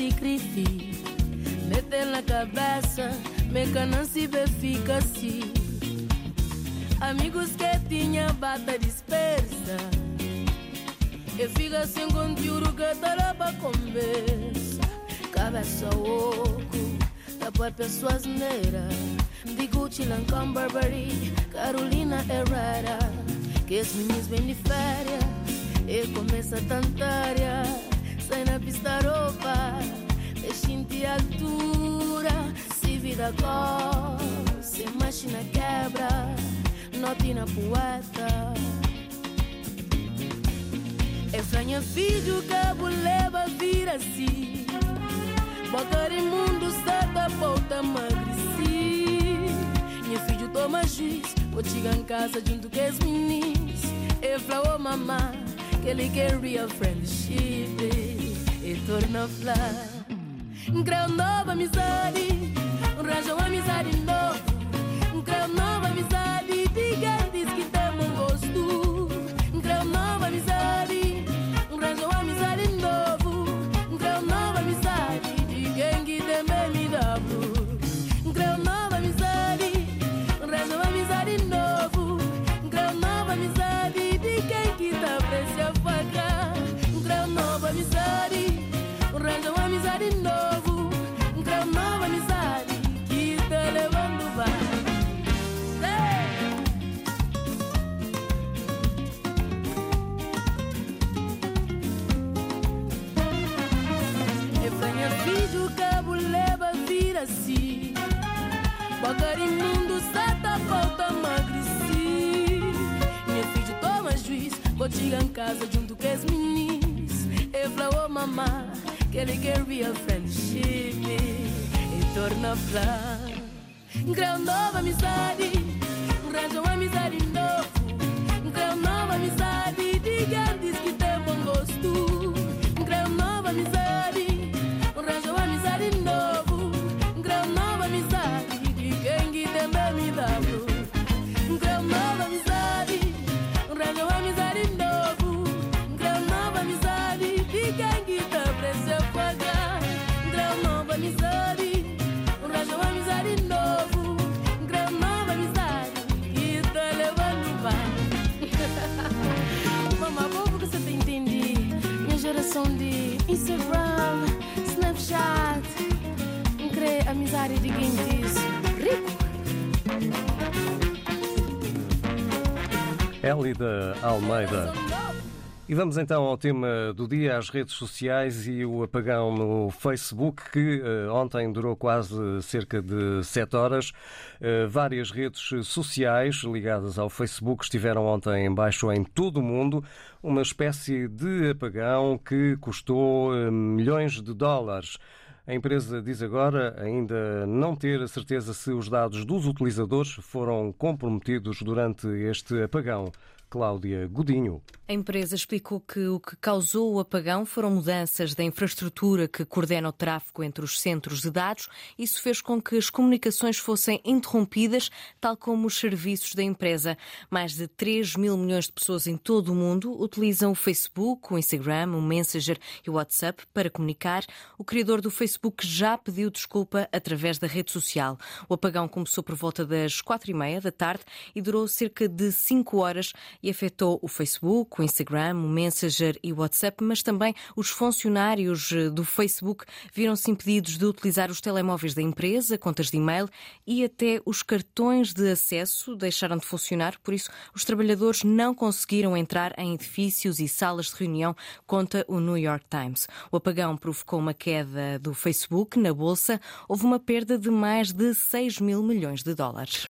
E grite Mete na cabeça, meca não se vê, fica assim Amigos que tinha bata dispersa. E fica sem conteúdo que tá pra conversa Cabeça oco própria pessoas neira De Gucci, Lancôme, Burberry Carolina Herrera. Que os meninos vêm de férias E começa a Sai na pista roupa. Deixa-te altura Se vida cor Se máquina quebra Note na poeta. É franha vídeo Cabo leva vira assim. Botar em mundo certa volta emagreci. Meu filho toma juiz Vou chegar em casa junto com os meninos E fala, oh mamá Que ele quer real friendship torna flá Creu nova amizade Arranja uma amizade novo. Creu nova amizade Diga torna Hélida Almeida. E vamos então ao tema do dia, as redes sociais e o apagão no Facebook, que eh, ontem durou quase cerca de sete horas. Eh, várias redes sociais ligadas ao Facebook estiveram ontem em baixo em todo o mundo. Uma espécie de apagão que custou eh, milhões de dólares. A empresa diz agora ainda não ter a certeza se os dados dos utilizadores foram comprometidos durante este apagão. Cláudia Godinho. A empresa explicou que o que causou o apagão foram mudanças da infraestrutura que coordena o tráfego entre os centros de dados. Isso fez com que as comunicações fossem interrompidas, tal como os serviços da empresa. Mais de 3 mil milhões de pessoas em todo o mundo utilizam o Facebook, o Instagram, o Messenger e o WhatsApp para comunicar. O criador do Facebook já pediu desculpa através da rede social. O apagão começou por volta das quatro e meia da tarde e durou cerca de cinco horas e afetou o Facebook, o Instagram, o Messenger e o WhatsApp, mas também os funcionários eh, do Facebook viram-se impedidos de utilizar os telemóveis da empresa, contas de e-mail e até os cartões de acesso deixaram de funcionar, por isso os trabalhadores não conseguiram entrar em edifícios e salas de reunião, conta o New York Times. O apagão provocou uma queda do Facebook na bolsa, houve uma perda de mais de 6 mil milhões de dólares.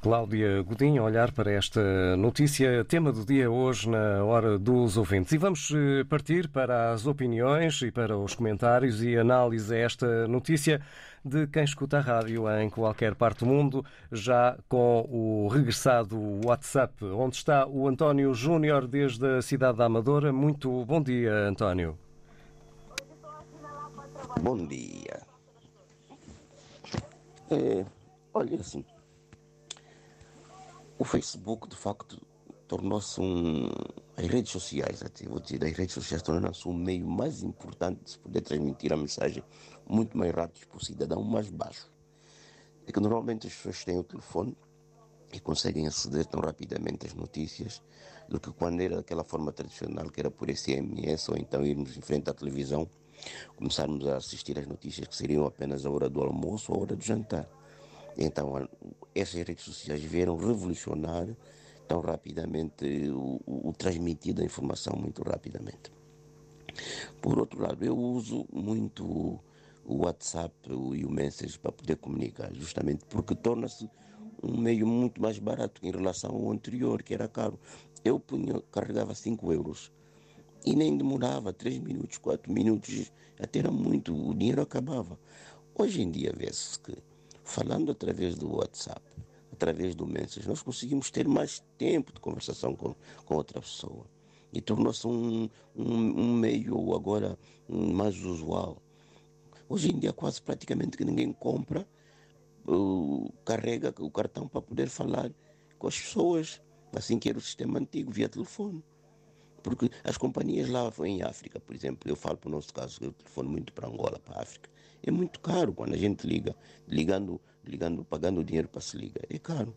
Cláudia Godinho, olhar para esta notícia, tema do dia hoje na hora dos ouvintes. E vamos eh, partir para as opiniões e para os comentários e análise a esta notícia de quem escuta a rádio em qualquer parte do mundo, já com o regressado WhatsApp, onde está o António Júnior desde a cidade da Amadora. Muito bom dia, António. Bom dia. É, olha assim, o Facebook de facto tornou-se um. As redes sociais, até vou dizer, as redes sociais tornaram-se um meio mais importante de se poder transmitir a mensagem muito mais rápido para o cidadão mais baixo. É que normalmente as pessoas têm o telefone e conseguem aceder tão rapidamente às notícias do que quando era daquela forma tradicional, que era por SMS ou então irmos em frente à televisão, começarmos a assistir às notícias que seriam apenas a hora do almoço ou a hora do jantar. Então, essas redes sociais vieram revolucionar tão rapidamente o, o, transmitir da informação muito rapidamente. Por outro lado, eu uso muito o WhatsApp e o Message para poder comunicar, justamente porque torna-se um meio muito mais barato em relação ao anterior, que era caro. Eu carregava 5 euros e nem demorava 3 minutos, 4 minutos, até era muito, o dinheiro acabava. Hoje em dia vê-se que falando através do WhatsApp, através do Message, nós conseguimos ter mais tempo de conversação com, com outra pessoa. E tornou-se um, um, um, meio agora mais usual. Hoje em dia, quase praticamente que ninguém compra, uh, carrega o cartão para poder falar com as pessoas, assim que era o sistema antigo, via telefone. Porque as companhias lá em África, por exemplo, eu falo para o nosso caso, eu telefono muito para Angola, para a África. É muito caro quando a gente liga, ligando, ligando, pagando dinheiro para se ligar. É caro.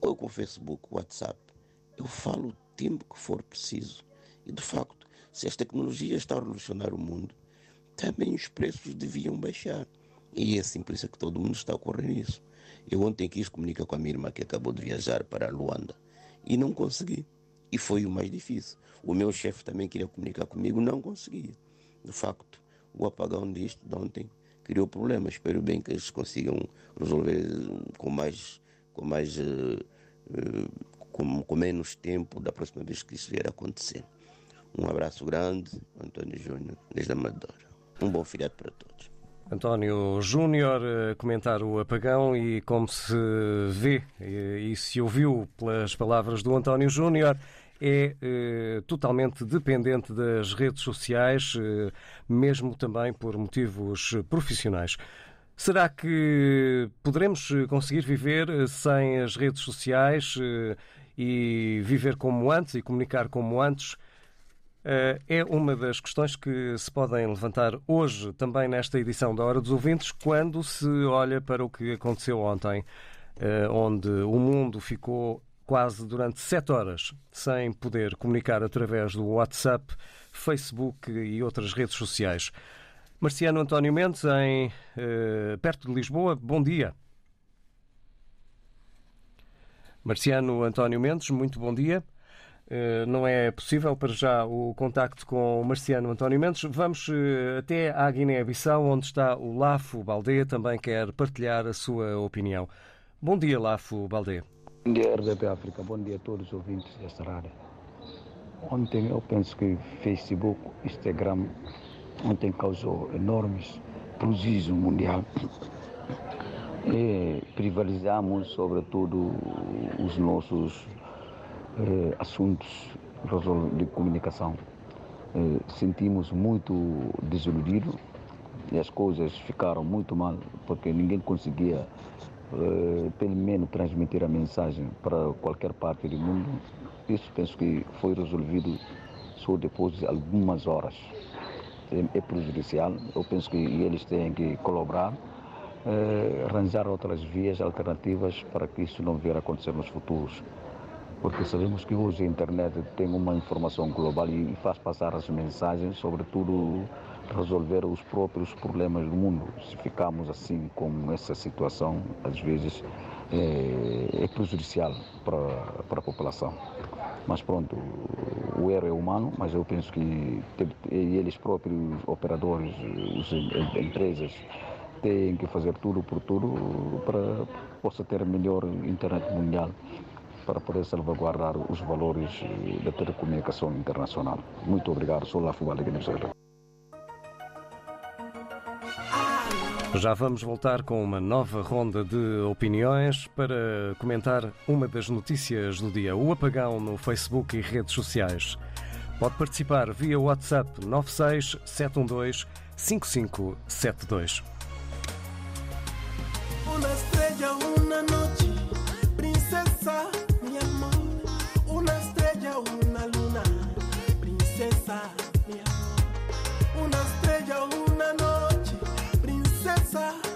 Ou com Facebook, WhatsApp, eu falo o tempo que for preciso. E de facto, se as tecnologias estão a revolucionar o mundo, também os preços deviam baixar. E é assim por isso que todo mundo está a correr nisso. Eu ontem quis comunicar com a minha irmã que acabou de viajar para Luanda e não consegui. E foi o mais difícil. O meu chefe também queria comunicar comigo, não conseguia. De facto, o apagão disto de ontem criou problemas. Espero bem que eles consigam resolver com mais, com mais, uh, uh, com, com, menos tempo da próxima vez que isso vier a acontecer. Um abraço grande, António Júnior, desde Amadora. Um bom feriado para todos. António Júnior a comentar o apagão e como se vê e se ouviu pelas palavras do António Júnior, é eh, totalmente dependente das redes sociais, eh, mesmo também por motivos profissionais. Será que poderemos conseguir viver sem as redes sociais eh, e viver como antes e comunicar como antes? Eh, é uma das questões que se podem levantar hoje, também nesta edição da Hora dos Ouvintes, quando se olha para o que aconteceu ontem, eh, onde o mundo ficou quase durante sete horas sem poder comunicar através do WhatsApp, Facebook e outras redes sociais. Marciano António Mendes, em, eh, perto de Lisboa, bom dia. Marciano António Mendes, muito bom dia. Uh, não é possível para já o contacto com o Marciano António Mendes. Vamos uh, até à Guiné-Bissau, onde está o Lafo Baldé, também quer partilhar a sua opinião. Bom dia, Lafo Baldé. Bom dia, RDP África. Bom dia a todos os ouvintes desta rádio. Ontem eu penso que Facebook, Instagram, ontem causou enormes prodígios mundial. E sobretudo, os nossos eh, assuntos de comunicação. Eh, sentimos muito desiludido e as coisas ficaram muito mal porque ninguém conseguia pelo menos transmitir a mensagem para qualquer parte do mundo. Isso penso que foi resolvido só depois de algumas horas. é, é prejudicial. Eu penso que eles têm que colaborar, eh, arranjar outras vias alternativas para que isso não venha a acontecer nos futuros. Porque sabemos que hoje a internet tem uma informação global e faz passar as mensagens, sobretudo resolver os próprios problemas do mundo. Se ficarmos assim com essa situação, às vezes é, é prejudicial para, para a população. Mas pronto, o erro é humano, mas eu penso que eles próprios, operadores, as empresas, têm que fazer tudo por tudo para possa ter melhor internet mundial para poder salvaguardar os valores da telecomunicação internacional. Muito obrigado, sou Lafo Alegre Já vamos voltar com uma nova ronda de opiniões para comentar uma das notícias do dia: o apagão no Facebook e redes sociais. Pode participar via WhatsApp 96 712 5572. Una estrella, una noche, princesa, princesa,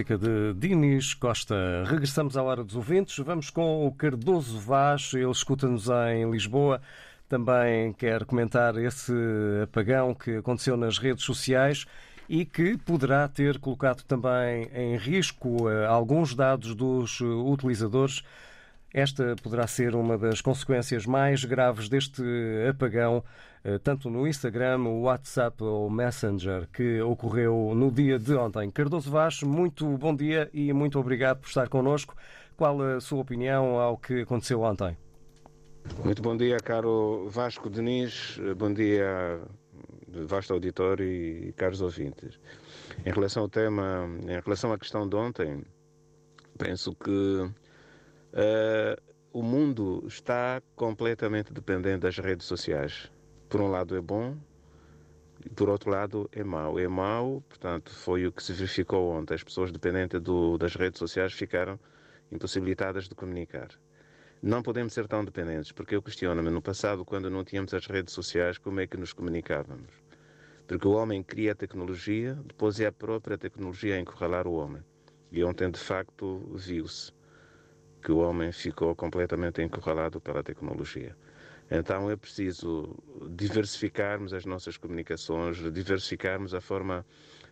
Música de Dinis Costa. Regressamos à hora dos ouvintes. Vamos com o Cardoso Vaz. Ele escuta-nos em Lisboa. Também quer comentar esse apagão que aconteceu nas redes sociais e que poderá ter colocado também em risco eh, alguns dados dos eh, utilizadores. Esta poderá ser uma das consequências mais graves deste apagão, eh, tanto no Instagram, WhatsApp ou Messenger, que ocorreu no dia de ontem. Cardoso Vaz, muito bom dia e muito obrigado por estar connosco. Qual a sua opinião ao que aconteceu ontem? Muito bom dia, caro Vasco Diniz. Bom dia, vasto auditório e caros ouvintes. Em relação ao tema, em relação à questão de ontem, penso que Uh, o mundo está completamente dependente das redes sociais. Por um lado é bom, por outro lado é mau. É mau, portanto, foi o que se verificou ontem. As pessoas dependentes do, das redes sociais ficaram impossibilitadas de comunicar. Não podemos ser tão dependentes, porque eu questiono-me, no passado, quando não tínhamos as redes sociais, como é que nos comunicávamos? Porque o homem cria a tecnologia, depois é a própria tecnologia a encurralar o homem. E ontem, de facto, viu-se que o homem ficou completamente encurralado pela tecnologia. Então é preciso diversificarmos as nossas comunicações, diversificarmos a forma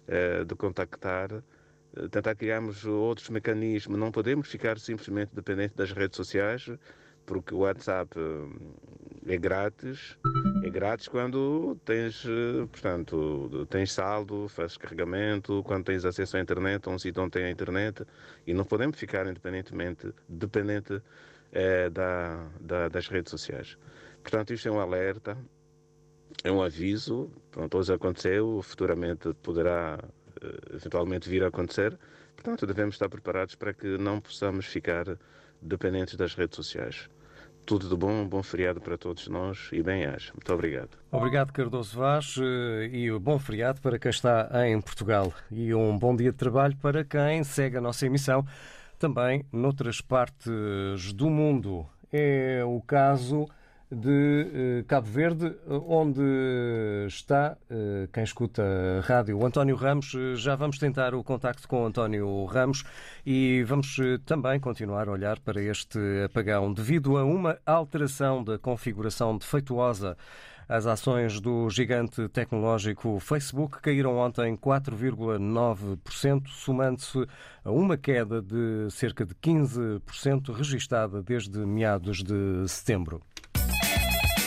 eh, de contactar, eh, tentar criarmos outros mecanismos. Não podemos ficar simplesmente dependentes das redes sociais, porque o WhatsApp eh, é grátis, é grátis quando tens, portanto, tens saldo, fazes carregamento, quando tens acesso à internet, um sítio onde tem a internet, e não podemos ficar independentemente, dependente é, da, da, das redes sociais. Portanto, isto é um alerta, é um aviso, pronto, hoje aconteceu, futuramente poderá eventualmente vir a acontecer, portanto, devemos estar preparados para que não possamos ficar dependentes das redes sociais. Tudo de bom, bom feriado para todos nós e bem-aja. Muito obrigado. Obrigado, Cardoso Vaz, e um bom feriado para quem está em Portugal. E um bom dia de trabalho para quem segue a nossa emissão também noutras partes do mundo. É o caso de Cabo Verde, onde está quem escuta a rádio, o António Ramos. Já vamos tentar o contacto com o António Ramos e vamos também continuar a olhar para este apagão. Devido a uma alteração da configuração defeituosa as ações do gigante tecnológico Facebook caíram ontem 4,9%, somando-se a uma queda de cerca de 15% registada desde meados de setembro.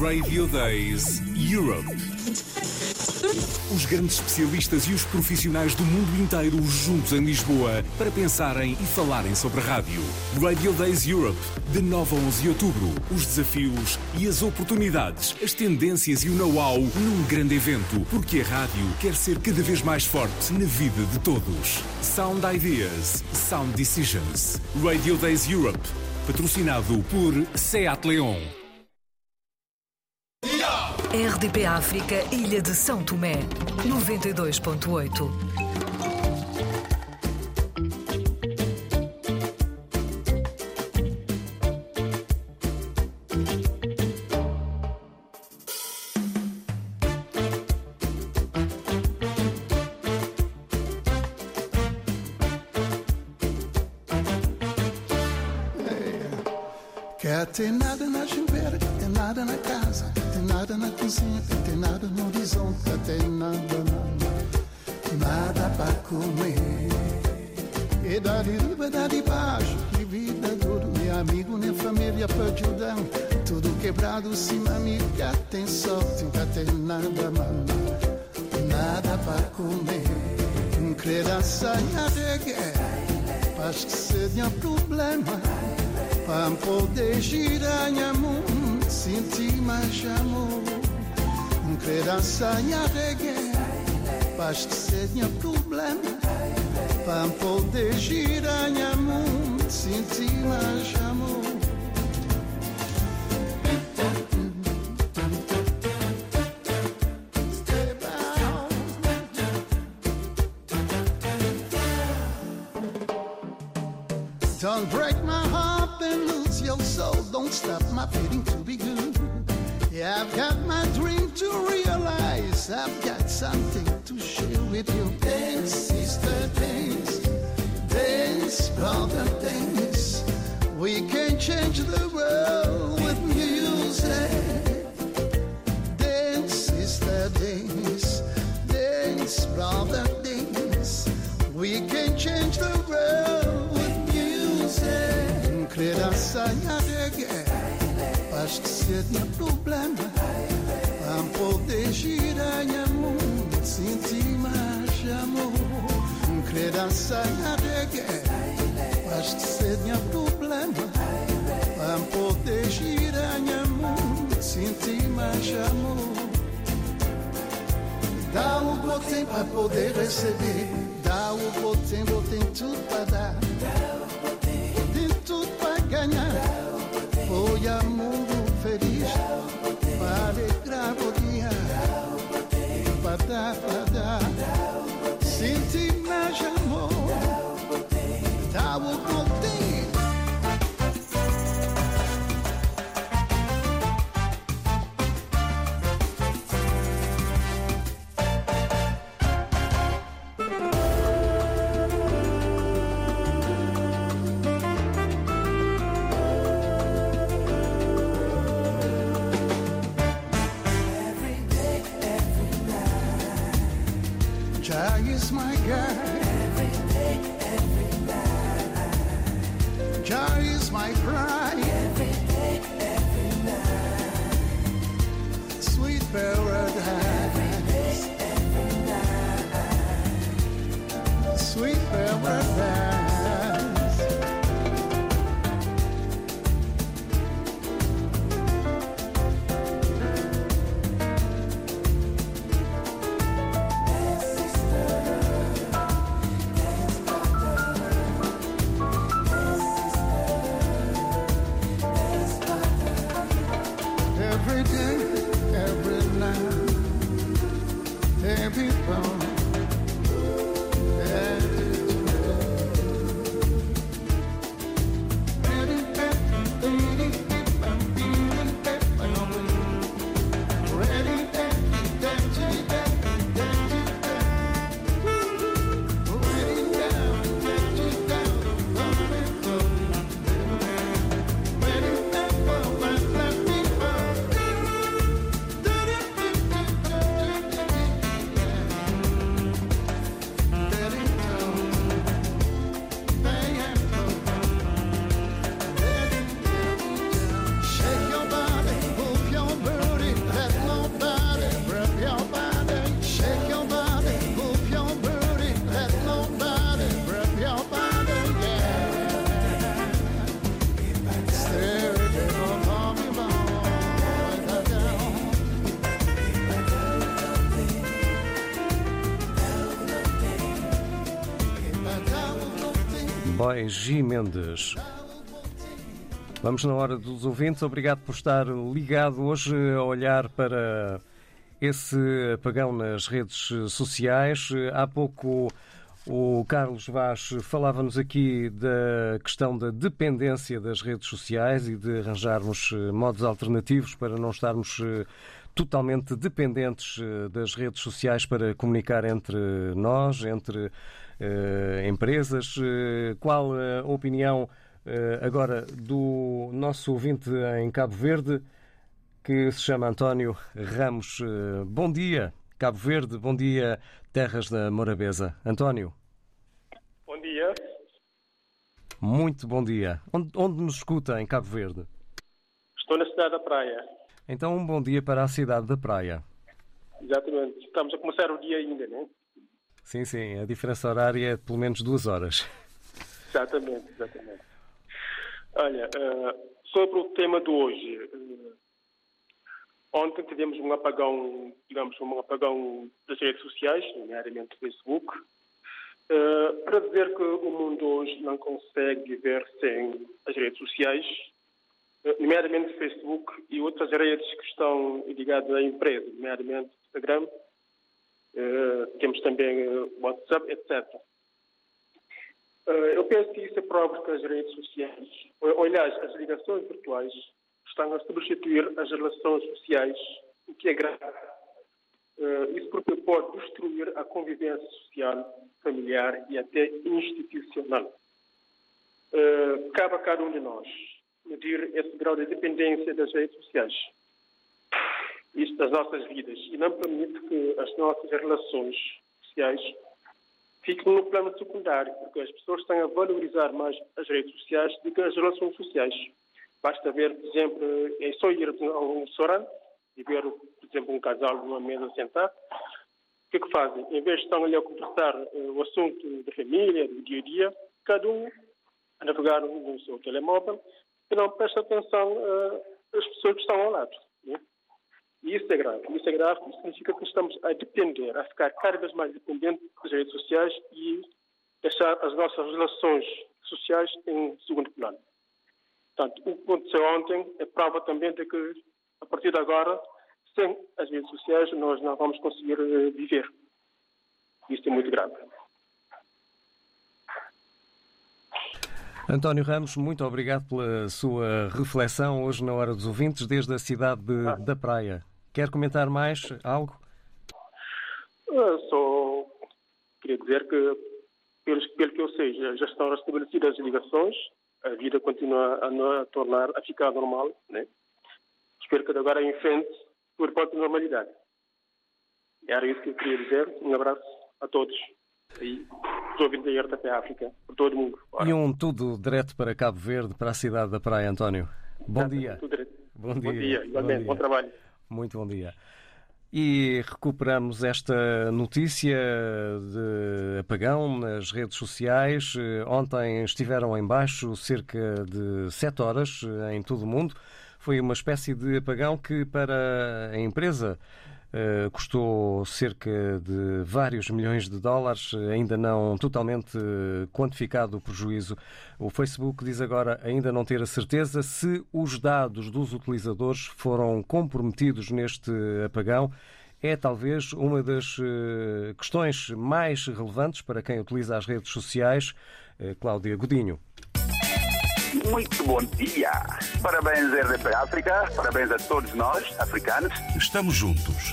Radio Days Europe. Os grandes especialistas e os profissionais do mundo inteiro juntos em Lisboa para pensarem e falarem sobre rádio. Radio Days Europe, de 9 a 11 de outubro. Os desafios e as oportunidades, as tendências e o know-how num grande evento, porque a rádio quer ser cada vez mais forte na vida de todos. Sound Ideas, Sound Decisions. Radio Days Europe, patrocinado por Seat Leon. RDP África, Ilha de São Tomé, 92.8. criança de guerra, acho que seria problema. Para poder girar minha mão, sentir mais amor. Um criança de guerra, acho que seria problema. Para poder girar minha mão, sentir mais amor. My feeling to be good. Yeah, I've got my dream to realize. I've got something to share with you. Acho que seria problema. Vamos poder girar em mundo, sentir mais amor. Criança reggae, acho que seria problema. Vamos poder girar em mundo, sentir mais amor. Dá o que tem para poder receber. Dá o que tem, tem tudo para dar. Boy G. Mendes. Vamos na hora dos ouvintes. Obrigado por estar ligado hoje a olhar para esse apagão nas redes sociais. Há pouco o Carlos Vaz falava-nos aqui da questão da dependência das redes sociais e de arranjarmos modos alternativos para não estarmos totalmente dependentes das redes sociais para comunicar entre nós, entre eh, empresas. Eh, Qual a opinião eh, agora do nosso ouvinte em Cabo Verde, que se chama António Ramos? Eh, Bom dia, Cabo Verde, bom dia, terras da Morabeza. António, Bom dia. muito bom dia. Onde, onde nos escuta em Cabo Verde? Estou na cidade da Praia. Então, um bom dia para a cidade da Praia. Exatamente. Estamos a começar o dia ainda, né? Sim, sim, a diferença horária é de pelo menos duas horas. Exatamente, exatamente. Olha, eh, sobre o tema de hoje. eh, ontem tivemos um apagão, digamos, um apagão das redes sociais, nomeadamente Facebook, eh, para dizer que o mundo hoje não consegue viver sem as redes sociais, nomeadamente Facebook e outras redes que estão ligadas à empresa, nomeadamente Instagram, temos também eh, WhatsApp, etc. Eh, eu penso que isso é próprio que as redes sociais, ou, ou, aliás, as ligações virtuais, estão a substituir as relações sociais, o que é grave. Eh, isso porque pode destruir a convivência social, familiar e até institucional. Eh, cabe a cada um de nós medir esse grau de dependência das redes sociais isso das nossas vidas e não permite que as nossas relações sociais fique no plano secundário, porque as pessoas estão a valorizar mais as redes sociais do que as relações sociais. Basta ver, por exemplo, é só ir a um restaurante e ver, por exemplo, um casal numa mesa sentado. O que é que fazem? Em vez de estar ali a conversar eh, o assunto da família, do dia a dia, cada um a navegar no seu telemóvel e não presta atenção eh, às pessoas que estão ao lado. E isso é grave. Isso é grave porque significa que estamos a depender, a ficar cada vez mais dependentes das redes sociais e deixar as nossas relações sociais em segundo plano. Portanto, o que aconteceu ontem é prova também de que, a partir de agora, sem as redes sociais, nós não vamos conseguir eh, viver. Isso é muito grave. António Ramos, muito obrigado pela sua reflexão hoje na Hora dos Ouvintes, desde a cidade de, da Praia. Quer comentar mais algo? Uh, só queria dizer que, pelo, pelo que eu sei, já, já estão restabelecidas as ligações, a vida continua a, a tornar, a ficar normal, né? Espero que de agora em frente tudo volte à normalidade. Era isso que eu queria dizer. Um abraço a todos. E os ouvintes da RTP África, por todo mundo. E um tudo direto para Cabo Verde, para a cidade da Praia, António. Bom dia. Bom dia. Bom dia, igualmente. Bom, bom trabalho. Muito bom dia. E recuperamos esta notícia de apagão nas redes sociais. Ontem estiveram em baixo cerca de sete horas em todo o mundo. Foi uma espécie de apagão que para a empresa custou cerca de vários milhões de dólares, ainda não totalmente quantificado o prejuízo. O Facebook diz agora ainda não ter a certeza se os dados dos utilizadores foram comprometidos neste apagão. É talvez uma das questões mais relevantes para quem utiliza as redes sociais. Cláudia Godinho. Muito bom dia. Parabéns, RDP África. Parabéns a todos nós, africanos. Estamos juntos,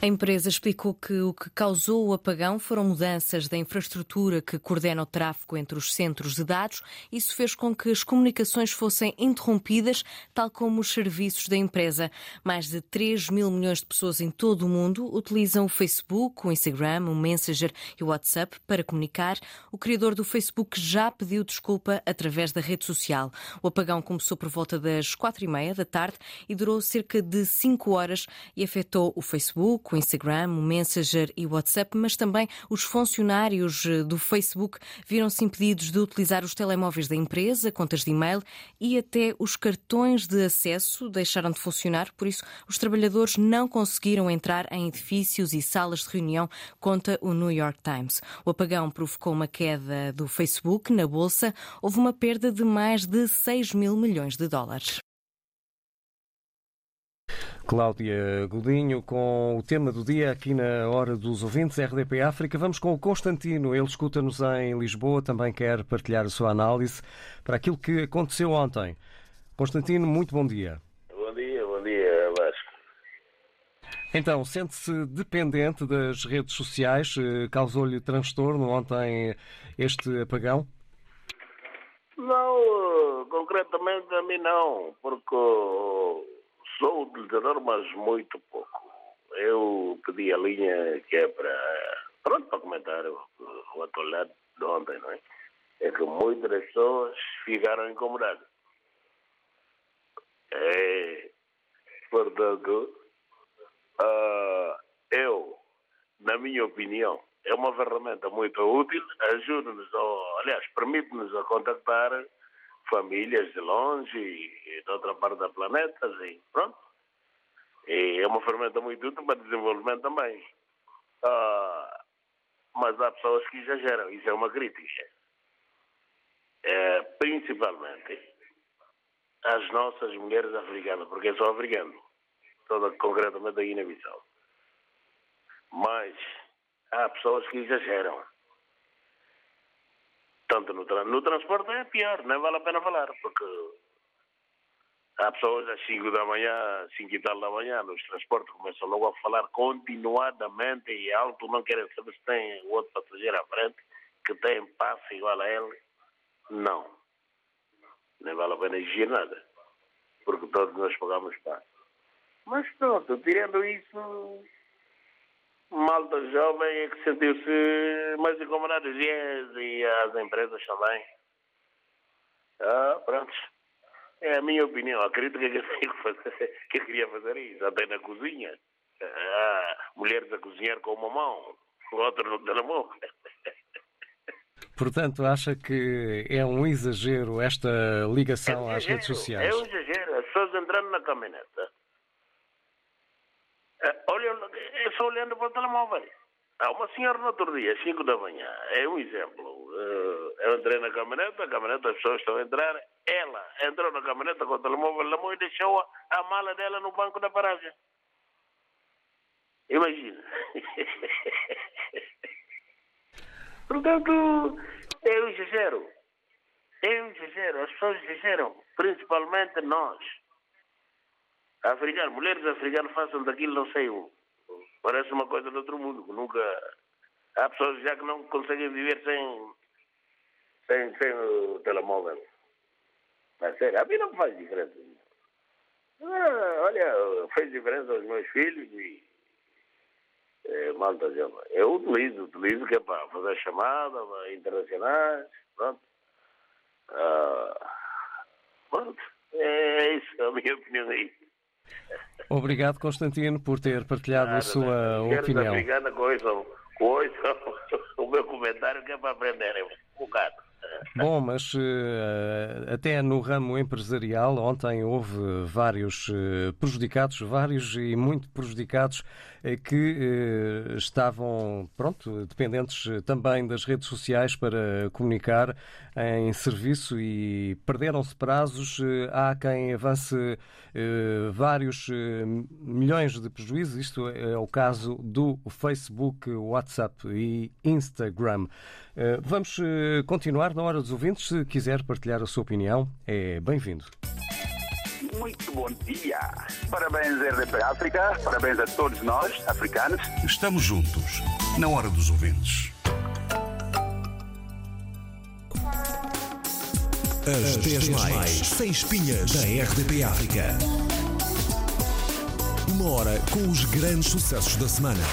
A empresa explicou que o que causou o apagão foram mudanças da infraestrutura que coordena o tráfego entre os centros de dados. Isso fez com que as comunicações fossem interrompidas, tal como os serviços da empresa. Mais de 3 mil milhões de pessoas em todo o mundo utilizam o Facebook, o Instagram, o Messenger e o WhatsApp para comunicar. O criador do Facebook já pediu desculpa através da rede social. O apagão começou por volta das quatro e meia da tarde e durou cerca de cinco horas e afetou o Facebook, o Instagram, o Messenger e o WhatsApp, mas também os funcionários do Facebook viram-se impedidos de utilizar os telemóveis da empresa, contas de e-mail e até os cartões de acesso deixaram de funcionar, por isso os trabalhadores não conseguiram entrar em edifícios e salas de reunião, conta o New York Times. O apagão provocou uma queda do Facebook na bolsa, houve uma perda de mais de 6 mil milhões de dólares. Cláudia Godinho, com o tema do dia aqui na Hora dos Ouvintes RDP África. Vamos com o Constantino, ele escuta-nos em Lisboa, também quer partilhar a sua análise para aquilo que aconteceu ontem. Constantino, muito bom dia. Bom dia, bom dia, Vasco. Então, sente-se dependente das redes sociais? Causou-lhe transtorno ontem este apagão? Não, concretamente a mim não, porque sou utilizador, mas muito pouco. Eu pedi a linha que é para. Pronto, para comentar o, o atualidade de ontem, não é? É que muitas pessoas ficaram incomodadas. É, portanto, uh, eu, na minha opinião, é uma ferramenta muito útil, ajuda-nos, aliás, permite-nos a contactar famílias de longe e de outra parte do planeta, e pronto. E é uma ferramenta muito útil para desenvolvimento também. Ah, mas há pessoas que exageram, isso é uma crítica. É, principalmente as nossas mulheres africanas, porque eu sou africano, toda concretamente a Guiné-Bissau. Mas há pessoas que exageram. Tanto no, no transporte é pior, nem vale a pena falar, porque há pessoas às 5 da manhã, 5 e tal da manhã, nos transportes começam logo a falar continuadamente e alto, não querem saber se tem outro passageiro à frente, que tem passe igual a ele. Não. Nem vale a pena exigir nada, porque todos nós pagamos passe. Mas pronto, tirando isso, malta jovem é que sentiu-se mais incomodada, e as empresas também. Ah, pronto. É a minha opinião. A crítica que eu, tenho que fazer, que eu queria fazer é isso. Até na cozinha. Ah, mulheres a cozinhar com uma mão, outra no telemóvel. Portanto, acha que é um exagero esta ligação às redes sociais? É um exagero. As pessoas entrando na caminhoneta. Ah, olha, é só olhando para o telemóvel. Há uma senhora no outro dia, às 5 da manhã, é um exemplo. Ah, eu entrei na caminhoneta, a caminhoneta, as pessoas estão a entrar. Ela entrou na caminhoneta com o telemóvel na mão e deixou a, a mala dela no banco da paragem. Imagina. Portanto, é um exagero. É um exagero. As pessoas exageram. Principalmente nós. Africanos, mulheres africanas façam daquilo não sei. Parece uma coisa de outro mundo. Nunca. Há pessoas já que não conseguem viver sem, sem, sem o telemóvel. Mas sério, a mim não faz diferença. Ah, olha, fez diferença aos meus filhos e é, malta. Eu utilizo, utilizo que é para fazer chamada, para internacionais, pronto. Ah, pronto. É isso, a minha opinião é isso. Obrigado, Constantino, por ter partilhado a sua Quero opinião. isso, com isso, o meu comentário que é para aprenderem um bocado. Bom, mas eh, até no ramo empresarial, ontem houve vários eh, prejudicados, vários e muito prejudicados, que eh, estavam, pronto, dependentes eh, também das redes sociais para comunicar em serviço e perderam-se prazos. Eh, Há quem avance eh, vários eh, milhões de prejuízos. Isto é o caso do Facebook, WhatsApp e Instagram. Eh, Vamos eh, continuar na hora dos ouvintes. Se quiser partilhar a sua opinião, é bem-vindo. Muito bom dia. Parabéns, RDP África. Parabéns a todos nós, africanos. Estamos juntos, na hora dos ouvintes. As 10 mais sem espinhas da RDP África. Uma hora com os grandes sucessos da semana.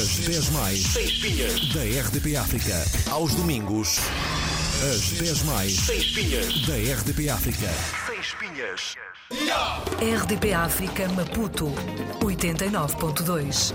As 10 mais sem espinhas da RDP África. Aos domingos. As 10 mais sem espinhas da RDP África. Sem espinhas. RDP África Maputo 89.2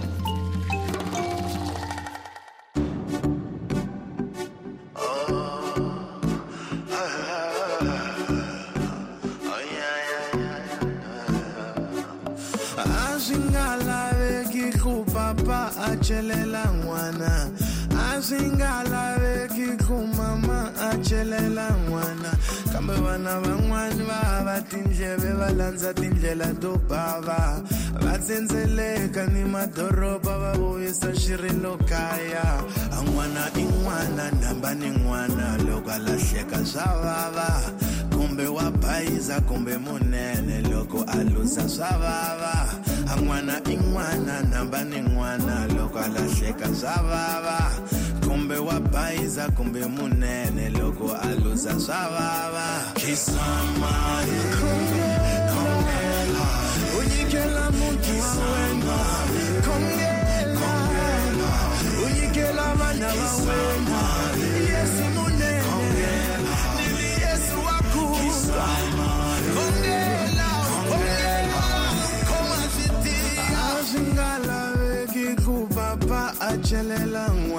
vana van'wani va hava tindleve va landza tindlela to bava. Va tsenzeleka ni madoroba va vuyisa xirilo kaya. A i n'wana namba ni n'wana loko a lahleka swa vava. Kumbe wa bayiza kumbe munene loko a luza swa vava. A i n'wana namba ni n'wana loko a lahleka swa vava kumbe wa bayiza kumbe munene loko a luza swa vava khisamani khongela. U nyikela muti wena khongela. u nyikela vana va wena yesu munene. nini yesu wa kufa khongela khongela. khoma switika a swi nga laveki ku papa a celela n'wana a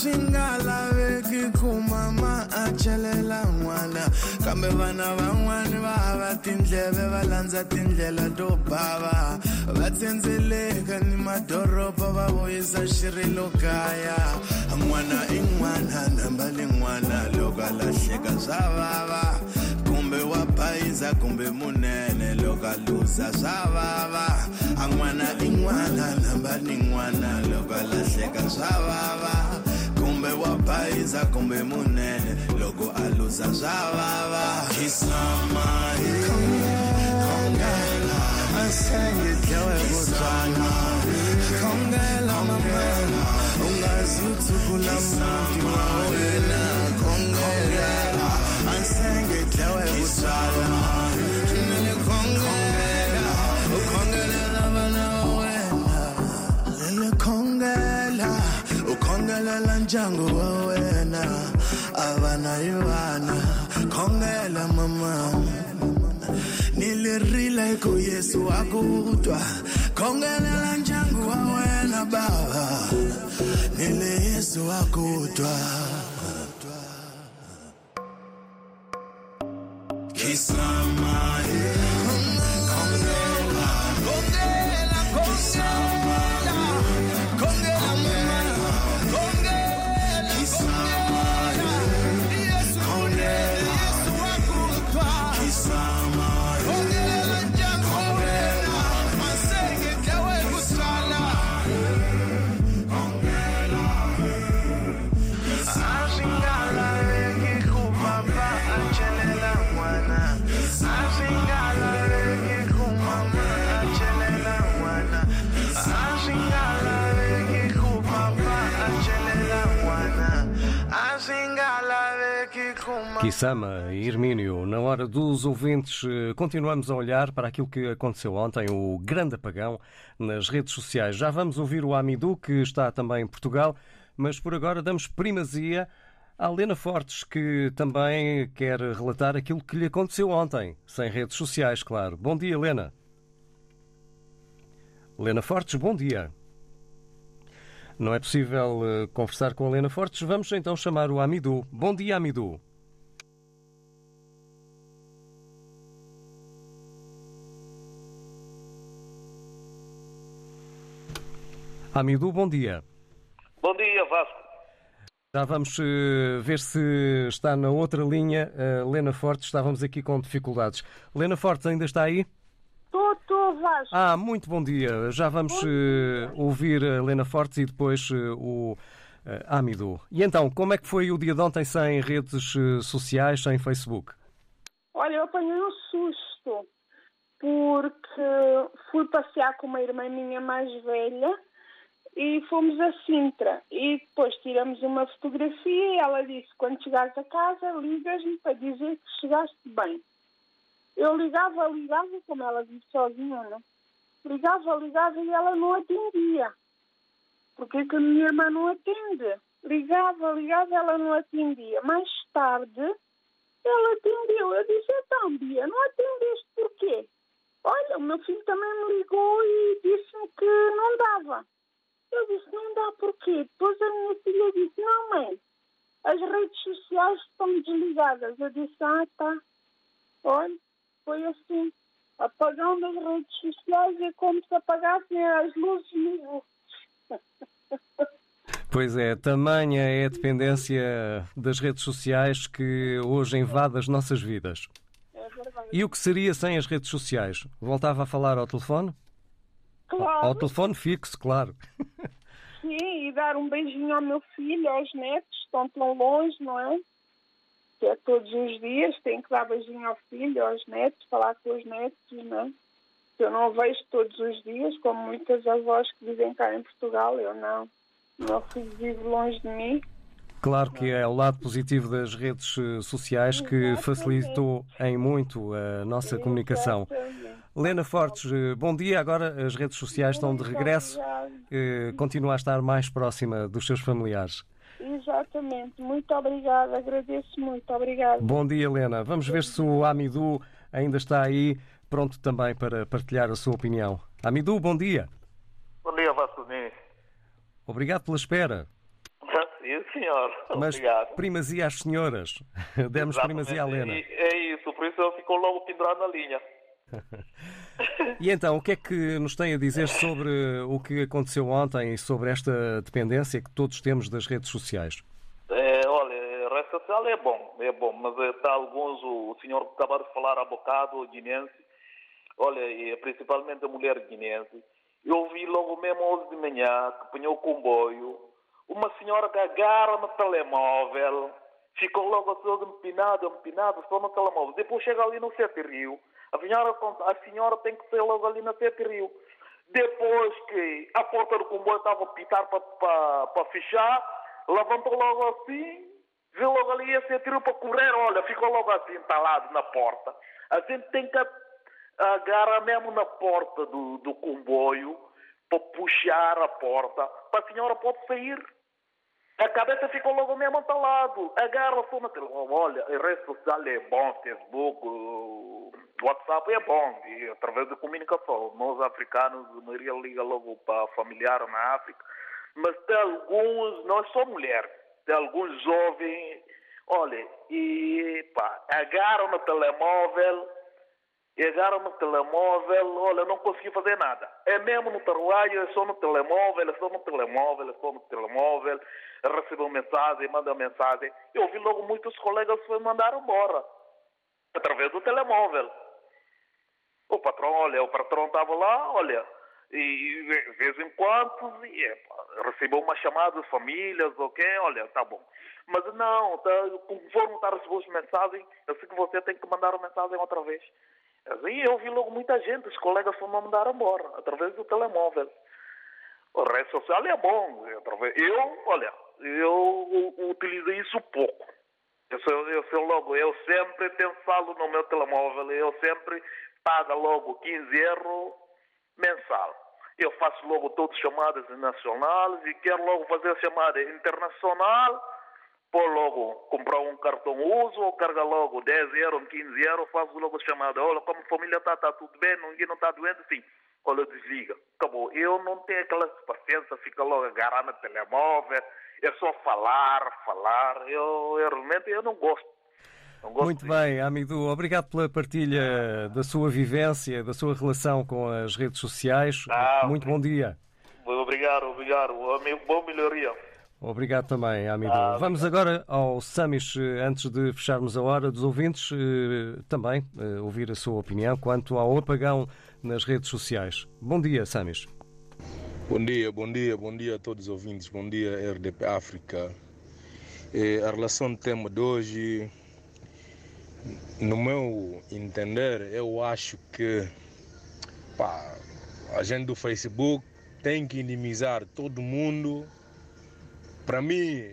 swi nga laveki ku mama a celela n'wana. Kambe vana van'wani va hava tindleve va landza tindlela to bava. Va tsenzeleka ni madoroba va vuyisa xirilo kaya. N'wana i n'wana namba li n'wana loko a lahleka swa vava. Kumbe wa bayiza kumbe munene loko a luza swa vava. A n'wana i n'wana namba ni n'wana loko a lahleka swa vava. mapaisa kumbe munene loko aluza zvavava kisamai kongela asenge dyawe kongela kongela njango wa wena avana yuana khongela mama. Ni lirile ku yesu wa kongela khongelela njango wa wena baba. Ni le yesu wa kumama. Kisama, Hermínio, na hora dos ouvintes, eh, continuamos a olhar para aquilo que aconteceu ontem, o grande apagão nas redes sociais. Já vamos ouvir o Amidu, que está também em Portugal, mas por agora damos primazia à Lena Fortes, que também quer relatar aquilo que lhe aconteceu ontem, sem redes sociais, claro. Bom dia, Lena. Lena Fortes, bom dia. Não é possível eh, conversar com a Lena Fortes, vamos então chamar o Amidu. Bom dia, Amidu. Amidu, bom dia. Bom dia, Vasco. Já vamos eh, ver se está na outra linha. eh, Lena Fortes, estávamos aqui com dificuldades. Lena Fortes ainda está aí? Estou, estou, Vasco. Ah, muito bom dia. Já vamos eh, ouvir a Lena Fortes e depois o Amidu. E então, como é que foi o dia de ontem sem redes sociais, sem Facebook? Olha, eu apanhei um susto porque fui passear com uma irmã minha mais velha e fomos a Sintra. E depois tiramos uma fotografia e ela disse: quando chegares a casa, ligas-me para dizer que chegaste bem. Eu ligava, ligava, como ela disse sozinha, né? Ligava, ligava e ela não atendia. Porque é que a minha irmã não atende? Ligava, ligava, ela não atendia. Mais tarde, ela atendeu. Eu disse, então, Bia, não atendeste porquê? Olha, o meu filho também me ligou e disse-me que não dava. Eu disse, não dá porquê? Depois a minha filha disse, não, mãe, as redes sociais estão desligadas. Eu disse, ah, tá. Olha, foi assim. Apagão das redes sociais é como se apagassem as luzes no rua. Pois é, tamanha é a dependência das redes sociais que hoje invade as nossas vidas. É. E o que seria sem as redes sociais? Voltava a falar ao telefone? Claro. Ao telefone fixo, claro. Sim, e dar um beijinho ao meu filho, aos netos, estão tão longe, não é? Que é todos os dias, tem que dar beijinho ao filho, aos netos, falar com os netos, não é? Que eu não vejo todos os dias, como muitas avós que vivem cá em Portugal, eu não. O meu filho vive longe de mim. Claro que é o lado positivo das redes eh, sociais que facilitou em muito a nossa comunicação. Lena Fortes, eh, bom dia. Agora as redes sociais estão de regresso. Eh, Continua a estar mais próxima dos seus familiares. Exatamente. Muito obrigada, agradeço muito, obrigada. Bom dia, Helena. Vamos ver se o Amidu ainda está aí, pronto também para partilhar a sua opinião. Amidu, bom dia. Bom dia, Vasco. Obrigado pela espera. Senhor. Mas Obrigado. primazia às senhoras. Demos primazia à Helena. E- É isso, por isso eu fico logo pendurado na linha. E então, o que é que nos tem a dizer sobre o que aconteceu ontem e sobre esta dependência que todos temos das redes sociais? É, olha, a rede social é bom, é bom, mas está alguns, o, senhor que acabou de falar há bocado, o guinense, olha, e principalmente a mulher guinense, eu vi logo mesmo 11 de manhã, que apanhou o comboio, uma senhora que agarra no telemóvel, ficou logo toda empinada, empinada, só no telemóvel. Depois chega ali no Sete Rio, a senhora, a senhora tem que ser logo ali no Sete Rio. Depois que a porta do comboio estava a pitar para fechar, levantou logo assim, viu logo ali esse tiro para correr, olha, ficou logo assim entalado na porta. A gente tem que agarrar mesmo na porta do, do comboio para puxar a porta, para a senhora pode sair. A cabeça ficou logo mesmo atalado. Agarra só na televisão. Olha, a rede social é bom, Facebook, WhatsApp é bom, e através de comunicação. Nós africanos, a maioria liga logo para familiar na África. Mas tem alguns, nós somos mulheres, tem alguns jovens, olha, e pá, agarram no telemóvel, agarram no telemóvel, olha, não consegui fazer nada. É mesmo no trabalho, é só no telemóvel, é só no telemóvel, é só no telemóvel, recebo mensagem, manda mensagem. Eu vi logo muitos colegas me mandaram embora, através do telemóvel. O patrão, olha, o patrão estava lá, olha, e de vez em quando e, recebeu uma chamada de famílias, ok, olha, tá bom. Mas não, tá, conforme está as mensagens, eu sei que você tem que mandar a mensagem outra vez. Assim eu vi logo muita gente, os colegas foram me mandar embora, através do telemóvel. A rede social é bom. Eu, olha, eu utilizo isso pouco. Eu, sou, eu sou logo, eu sempre pensalo no meu telemóvel, eu sempre pago logo 15 euros mensal. Eu faço logo todas as chamadas nacionais e quero logo fazer a chamada internacional, pôr logo, comprar um cartão uso, ou carga logo 10 euros, 15 euros, faço logo a chamada. Olha, como a família está, está tudo bem, ninguém não está doente, sim. Olha, desliga. Acabou. Eu não tenho aquela paciência, fica logo agarrado no telemóvel, é só falar, falar. Eu, eu realmente eu não gosto. Muito bem, Amidu, obrigado pela partilha da sua vivência, da sua relação com as redes sociais. Ah, Muito bom dia. Obrigado, obrigado. Boa melhoria. Obrigado também, Amidu. Ah, Vamos agora ao Samis, antes de fecharmos a hora dos ouvintes, também ouvir a sua opinião quanto ao apagão nas redes sociais. Bom dia, Samis. Bom dia, bom dia, bom dia a todos os ouvintes. Bom dia, RDP África. E a relação do tema de hoje no meu entender, eu acho que pá, a gente do Facebook tem que inimizar todo mundo. Para mim,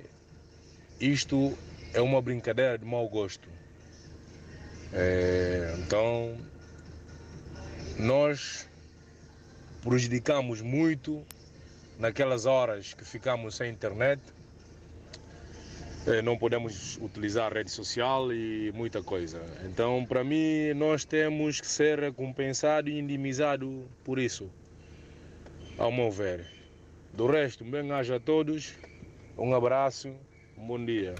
isto é uma brincadeira de mau gosto. É, então, nós prejudicamos muito naquelas horas que ficamos sem internet não podemos utilizar rede social e muita coisa. Então, para mim, nós temos que ser recompensados e indemnizados por isso, ao meu ver. Do resto, bem-aja a todos, um abraço, um bom dia.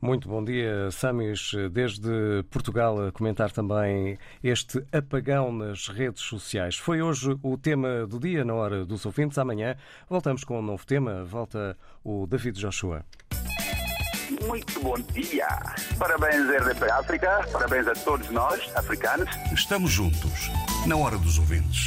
Muito bom dia, Samis, desde Portugal, a comentar também este apagão nas redes sociais. Foi hoje o tema do dia na hora dos ouvintes. Amanhã voltamos com um novo tema. Volta o David Joshua. Muito bom dia. Parabéns, RDP África. Parabéns a todos nós, africanos. Estamos juntos, na hora dos ouvintes.